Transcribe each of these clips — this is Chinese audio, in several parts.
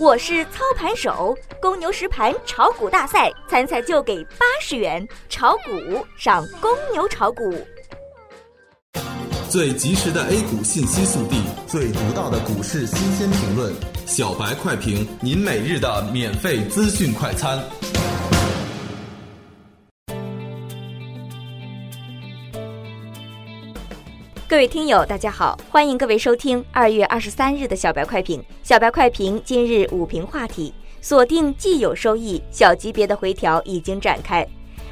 我是操盘手，公牛实盘炒股大赛参赛就给八十元，炒股上公牛炒股。最及时的 A 股信息速递，最独到的股市新鲜评论，小白快评，您每日的免费资讯快餐。各位听友，大家好，欢迎各位收听二月二十三日的小白快评。小白快评今日午评话题：锁定既有收益，小级别的回调已经展开。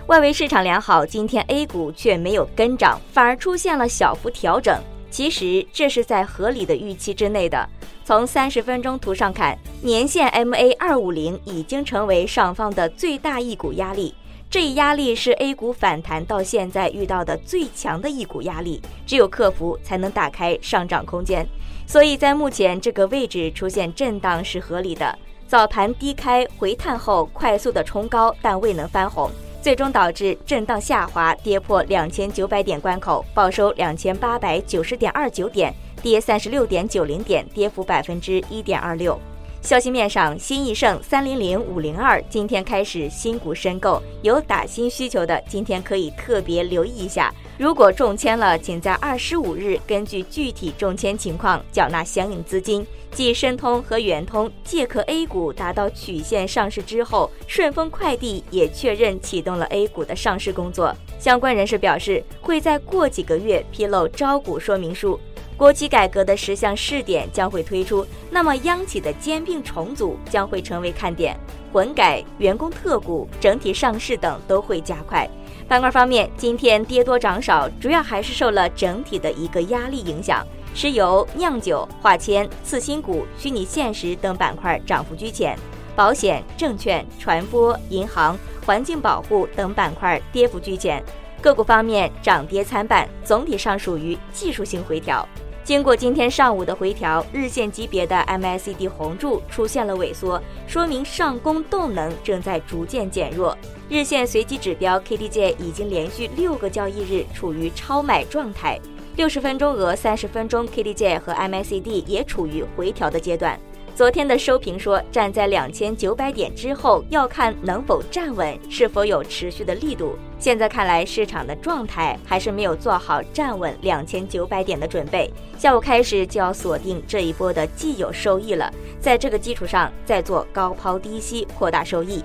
外围市场良好，今天 A 股却没有跟涨，反而出现了小幅调整。其实这是在合理的预期之内的。从三十分钟图上看，年线 MA 二五零已经成为上方的最大一股压力。这一压力是 A 股反弹到现在遇到的最强的一股压力，只有克服才能打开上涨空间。所以在目前这个位置出现震荡是合理的。早盘低开回探后快速的冲高，但未能翻红，最终导致震荡下滑，跌破两千九百点关口，报收两千八百九十点二九点，跌三十六点九零点，跌幅百分之一点二六。消息面上，新易盛三零零五零二今天开始新股申购，有打新需求的今天可以特别留意一下。如果中签了，请在二十五日根据具体中签情况缴纳相应资金。继申通和圆通借壳 A 股达到曲线上市之后，顺丰快递也确认启动了 A 股的上市工作。相关人士表示，会在过几个月披露招股说明书。国企改革的十项试点将会推出，那么央企的兼并重组将会成为看点，混改、员工特股、整体上市等都会加快。板块方面，今天跌多涨少，主要还是受了整体的一个压力影响，石油、酿酒、化纤、次新股、虚拟现实等板块涨幅居前，保险、证券、传播、银行、环境保护等板块跌幅居前。个股方面涨跌参半，总体上属于技术性回调。经过今天上午的回调，日线级别的 MACD 红柱出现了萎缩，说明上攻动能正在逐渐减弱。日线随机指标 KDJ 已经连续六个交易日处于超买状态，六十分钟额、三十分钟 KDJ 和 MACD 也处于回调的阶段。昨天的收评说，站在两千九百点之后，要看能否站稳，是否有持续的力度。现在看来，市场的状态还是没有做好站稳两千九百点的准备。下午开始就要锁定这一波的既有收益了，在这个基础上再做高抛低吸，扩大收益。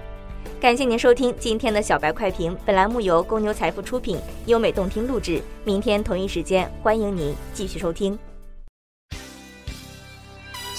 感谢您收听今天的小白快评，本栏目由公牛财富出品，优美动听录制。明天同一时间，欢迎您继续收听。